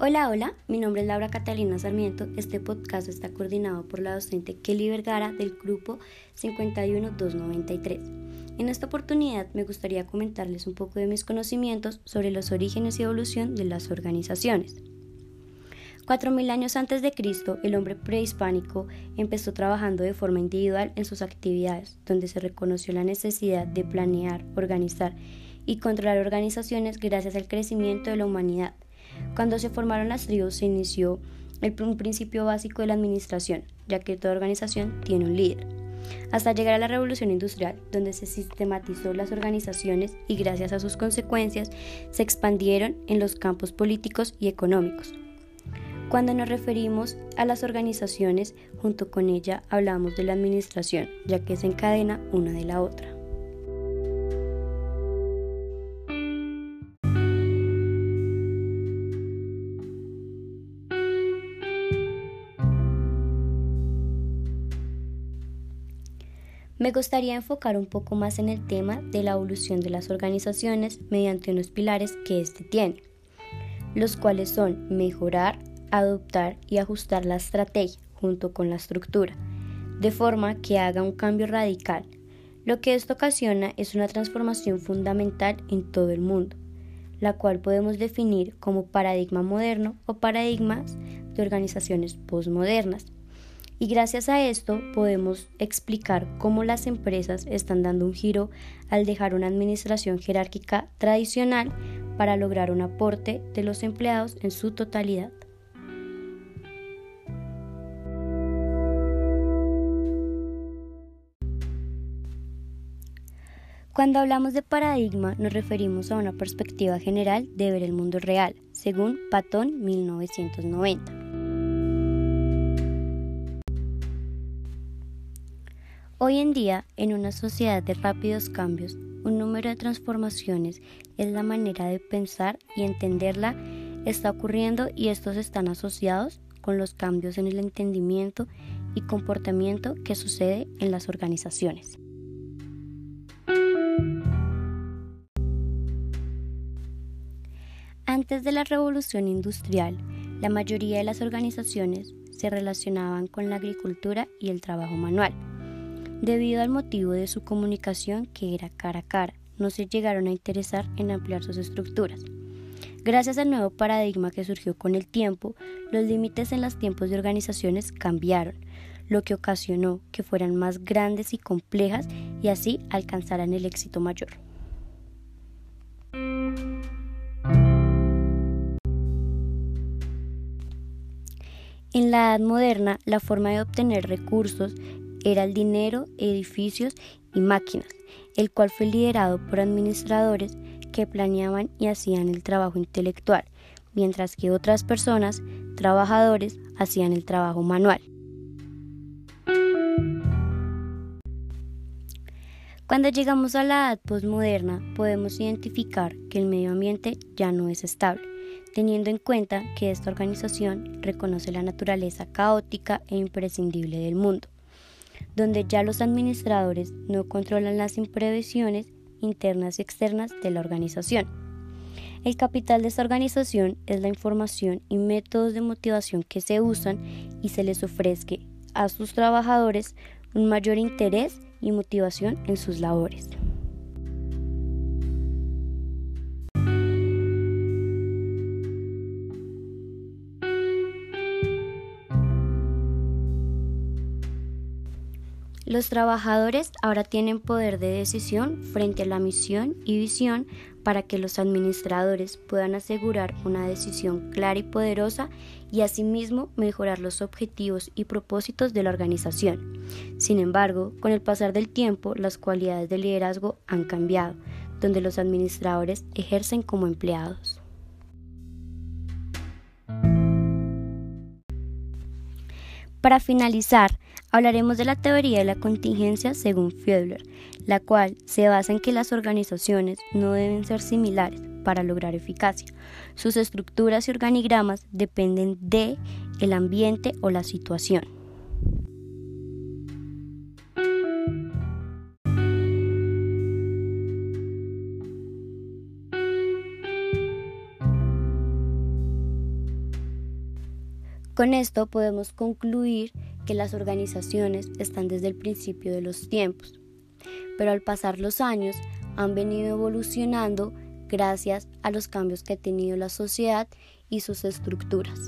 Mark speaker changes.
Speaker 1: Hola, hola, mi nombre es Laura Catalina Sarmiento. Este podcast está coordinado por la docente Kelly Vergara del grupo 51293. En esta oportunidad me gustaría comentarles un poco de mis conocimientos sobre los orígenes y evolución de las organizaciones. Cuatro mil años antes de Cristo, el hombre prehispánico empezó trabajando de forma individual en sus actividades, donde se reconoció la necesidad de planear, organizar y controlar organizaciones gracias al crecimiento de la humanidad cuando se formaron las tribus se inició el, un principio básico de la administración, ya que toda organización tiene un líder. Hasta llegar a la revolución industrial, donde se sistematizó las organizaciones y gracias a sus consecuencias se expandieron en los campos políticos y económicos. Cuando nos referimos a las organizaciones, junto con ella hablamos de la administración, ya que se encadena una de la otra. Me gustaría enfocar un poco más en el tema de la evolución de las organizaciones mediante unos pilares que éste tiene, los cuales son mejorar, adoptar y ajustar la estrategia junto con la estructura, de forma que haga un cambio radical. Lo que esto ocasiona es una transformación fundamental en todo el mundo, la cual podemos definir como paradigma moderno o paradigmas de organizaciones postmodernas y gracias a esto podemos explicar cómo las empresas están dando un giro al dejar una administración jerárquica tradicional para lograr un aporte de los empleados en su totalidad. Cuando hablamos de paradigma nos referimos a una perspectiva general de ver el mundo real, según Patton 1990. Hoy en día, en una sociedad de rápidos cambios, un número de transformaciones es la manera de pensar y entenderla está ocurriendo y estos están asociados con los cambios en el entendimiento y comportamiento que sucede en las organizaciones. Antes de la revolución industrial, la mayoría de las organizaciones se relacionaban con la agricultura y el trabajo manual Debido al motivo de su comunicación, que era cara a cara, no se llegaron a interesar en ampliar sus estructuras. Gracias al nuevo paradigma que surgió con el tiempo, los límites en los tiempos de organizaciones cambiaron, lo que ocasionó que fueran más grandes y complejas y así alcanzaran el éxito mayor. En la Edad Moderna, la forma de obtener recursos era el dinero, edificios y máquinas, el cual fue liderado por administradores que planeaban y hacían el trabajo intelectual, mientras que otras personas, trabajadores, hacían el trabajo manual. Cuando llegamos a la edad postmoderna, podemos identificar que el medio ambiente ya no es estable, teniendo en cuenta que esta organización reconoce la naturaleza caótica e imprescindible del mundo donde ya los administradores no controlan las imprevisiones internas y externas de la organización. El capital de esta organización es la información y métodos de motivación que se usan y se les ofrezca a sus trabajadores un mayor interés y motivación en sus labores. Los trabajadores ahora tienen poder de decisión frente a la misión y visión para que los administradores puedan asegurar una decisión clara y poderosa y asimismo mejorar los objetivos y propósitos de la organización. Sin embargo, con el pasar del tiempo, las cualidades de liderazgo han cambiado, donde los administradores ejercen como empleados. Para finalizar, Hablaremos de la teoría de la contingencia según Fiedler, la cual se basa en que las organizaciones no deben ser similares para lograr eficacia. Sus estructuras y organigramas dependen de el ambiente o la situación. Con esto podemos concluir que las organizaciones están desde el principio de los tiempos, pero al pasar los años han venido evolucionando gracias a los cambios que ha tenido la sociedad y sus estructuras.